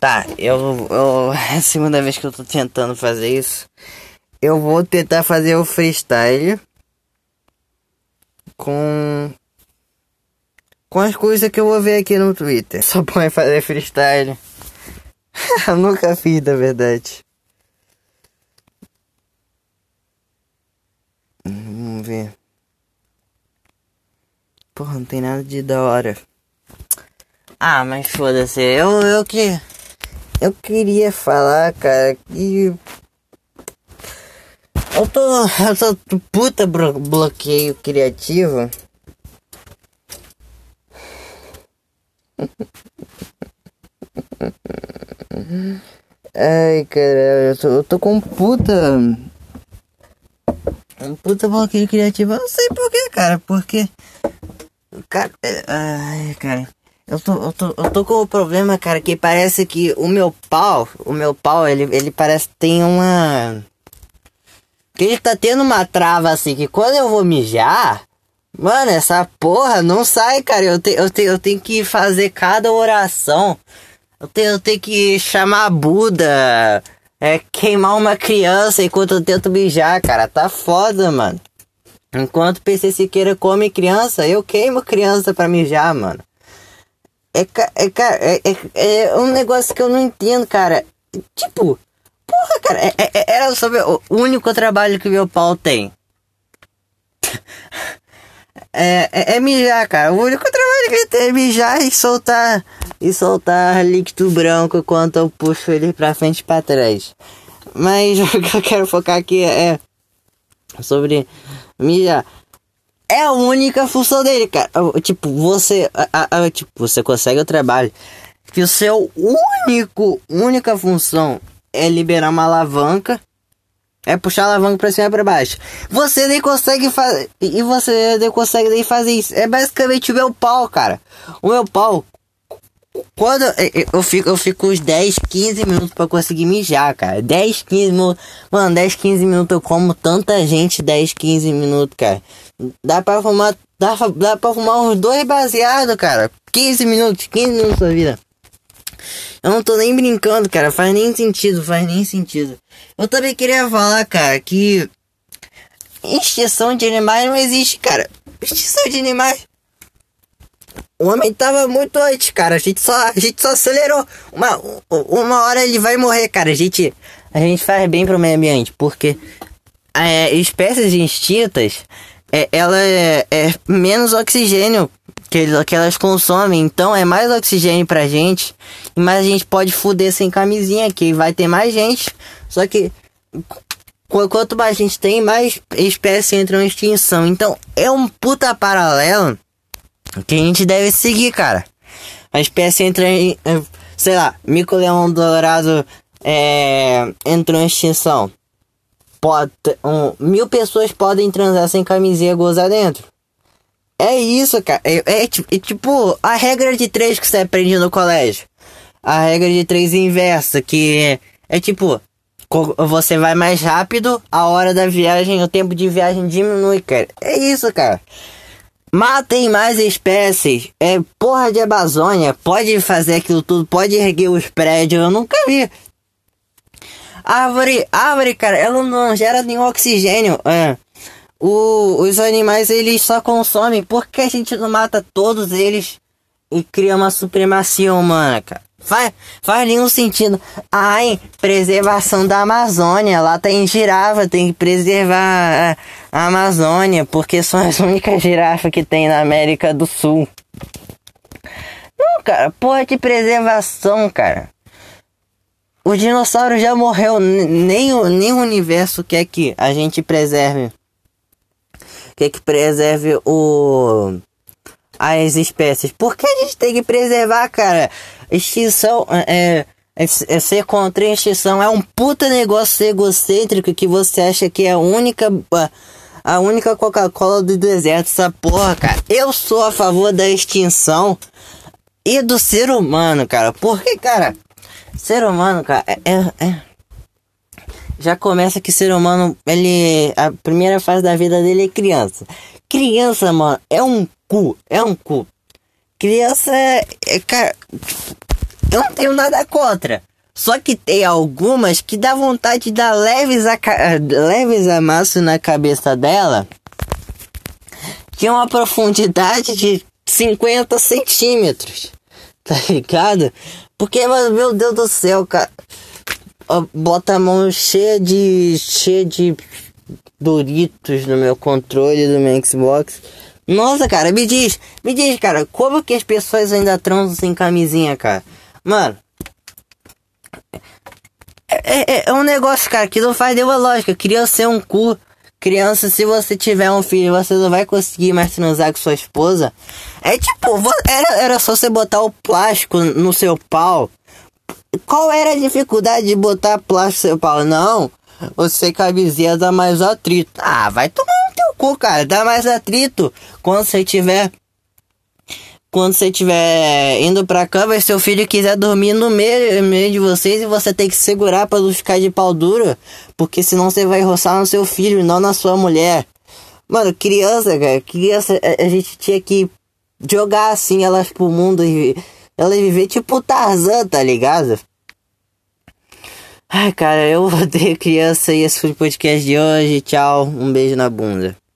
Tá, eu, eu. É a segunda vez que eu tô tentando fazer isso. Eu vou tentar fazer o freestyle com. Com as coisas que eu vou ver aqui no Twitter. Só põe fazer freestyle. nunca fiz, na verdade. Vamos ver. Porra, não tem nada de da hora. Ah, mas foda-se. Eu, eu que. Eu queria falar, cara, que. Eu tô. Eu tô puta bloqueio criativo. Ai, cara, eu tô, eu tô com puta. Puta bloqueio criativo. Eu não sei porquê, cara. Porque. Cara. Ai, cara. Eu tô, eu tô, eu tô com o um problema, cara, que parece que o meu pau, o meu pau, ele, ele parece que tem uma. Que ele tá tendo uma trava assim, que quando eu vou mijar, mano, essa porra não sai, cara. Eu, te, eu, te, eu tenho que fazer cada oração. Eu tenho, eu tenho que chamar Buda, é, queimar uma criança enquanto eu tento mijar, cara. Tá foda, mano. Enquanto PC Siqueira come criança, eu queimo criança pra mijar, mano. É, é, é, é, é, um negócio que eu não entendo, cara. Tipo, porra, cara, é, é era sobre o único trabalho que meu pau tem. É, é, é, mijar, cara. O único trabalho que ele tem é mijar e soltar. E soltar líquido branco enquanto eu puxo ele pra frente e pra trás. Mas o que eu quero focar aqui é sobre mijar é a única função dele, cara. Tipo, você. A, a, tipo, você consegue o trabalho. Que o seu único, única função é liberar uma alavanca. É puxar a alavanca pra cima e pra baixo. Você nem consegue fazer. E você nem consegue nem fazer isso. É basicamente o meu pau, cara. O meu pau. Quando eu fico, eu fico uns 10, 15 minutos pra conseguir mijar, cara. 10, 15 minutos. Mano, 10, 15 minutos eu como tanta gente 10, 15 minutos, cara. Dá pra fumar. Dá, dá pra fumar uns dois baseados, cara. 15 minutos, 15 minutos da vida. Eu não tô nem brincando, cara. Faz nem sentido, faz nem sentido. Eu também queria falar, cara, que. Extinção de animais não existe, cara. Extinção de animais. O homem tava muito antes, cara. A gente só, a gente só acelerou. Uma, uma hora ele vai morrer, cara. A gente, a gente faz bem pro meio ambiente, porque é, espécies extintas é, ela é, é, menos oxigênio que, que elas consomem, então é mais oxigênio pra gente, e mais a gente pode fuder sem camisinha, que vai ter mais gente, só que quanto mais gente tem, mais espécies entram em extinção. Então é um puta paralelo que a gente deve seguir, cara. A espécie entra em, sei lá, mico-leão dourado é, entrou em extinção pode, um, mil pessoas podem transar sem camisinha gozar dentro. É isso, cara. É, é, é, tipo a regra de três que você aprende no colégio. A regra de três inversa, que é, é tipo, você vai mais rápido, a hora da viagem, o tempo de viagem diminui, cara. É isso, cara. Matem mais espécies. É porra de Amazônia. Pode fazer aquilo tudo, pode erguer os prédios. Eu nunca vi Árvore, árvore, cara, ela não gera nenhum oxigênio. É. O, os animais eles só consomem. Por que a gente não mata todos eles e cria uma supremacia humana, cara? Faz, faz nenhum sentido. Ai, preservação da Amazônia. Lá tem girafa, tem que preservar a, a Amazônia, porque são as únicas girafas que tem na América do Sul. Não, cara, porra de preservação, cara. O dinossauro já morreu, nem o, nem o universo quer que a gente preserve. Quer que preserve o as espécies. Por que a gente tem que preservar, cara? Extinção é, é, é ser contra a extinção é um puta negócio egocêntrico que você acha que é a única a única Coca-Cola do deserto, essa porra, cara. Eu sou a favor da extinção e do ser humano, cara. Porque, cara, Ser humano, cara, é, é, é, Já começa que ser humano, ele. A primeira fase da vida dele é criança. Criança, mano, é um cu. É um cu. Criança é. é cara. eu não tenho nada contra. Só que tem algumas que dá vontade de dar leves, a, leves amassos na cabeça dela. Que é uma profundidade de 50 centímetros. Tá ligado? Porque, meu Deus do céu, cara. Bota a mão cheia de. cheia de Doritos no meu controle do meu Xbox. Nossa, cara, me diz, me diz, cara, como que as pessoas ainda transam sem camisinha, cara? Mano, é, é, é, um negócio, cara, que não faz nenhuma lógica. Criança é um cu. Criança, se você tiver um filho, você não vai conseguir mais transar com sua esposa. É tipo, era, era só você botar o plástico no seu pau. Qual era a dificuldade de botar plástico no seu pau? Não, você camisinha dá mais atrito. Ah, vai tomar no teu cu, cara. Dá mais atrito quando você tiver quando você estiver indo pra cama e seu filho quiser dormir no meio, meio de vocês e você tem que segurar para não ficar de pau duro, porque senão você vai roçar no seu filho e não na sua mulher. Mano, criança, cara, criança, a, a gente tinha que jogar assim elas pro mundo e elas viver tipo Tarzan, tá ligado? Ai, cara, eu odeio criança e esse foi o podcast de hoje. Tchau, um beijo na bunda.